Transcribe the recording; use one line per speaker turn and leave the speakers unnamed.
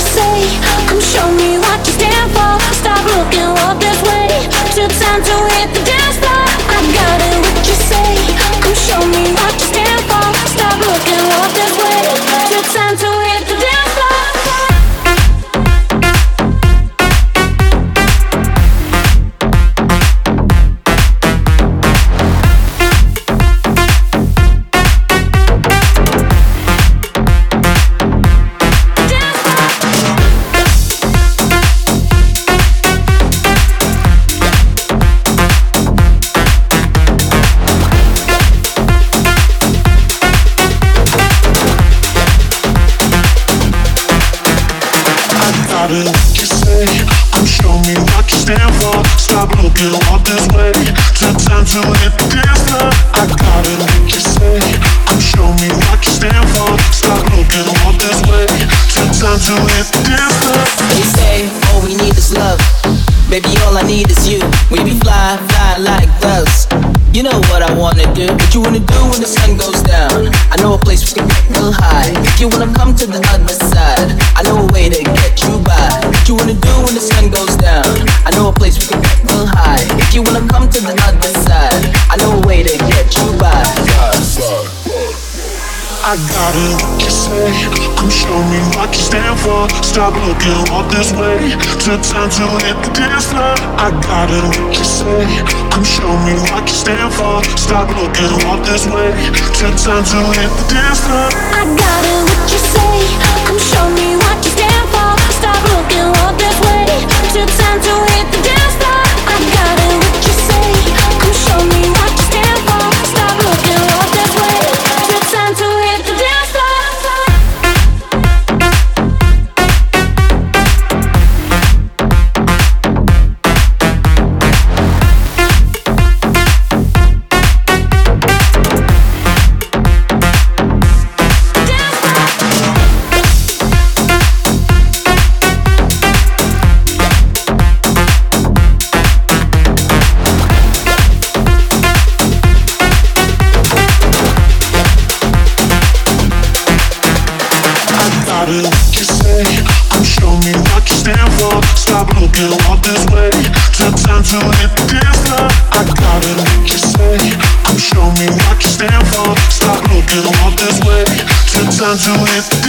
say? Come show me
Stop looking all this way. Took time to count you say. Come show me what you stand for. Stop looking this way. Take time to hit the dance floor.
We say all we need is love, baby. All I you know what I wanna do, what you wanna do when the sun goes down. I know a place we can get real high. If you wanna come to the other side, I know a way to get you by. What you wanna do when the sun goes down?
Got it, what you say? Come show me what you stand for. Stop looking all this way. Took time to hit the floor. I got it, what you say? Come show me what you say? will you say? Come show me what you stand for. Stop looking this way. Took time to hit. I got it. You say? Come show me what you stand for. Stop looking this way. Time to hit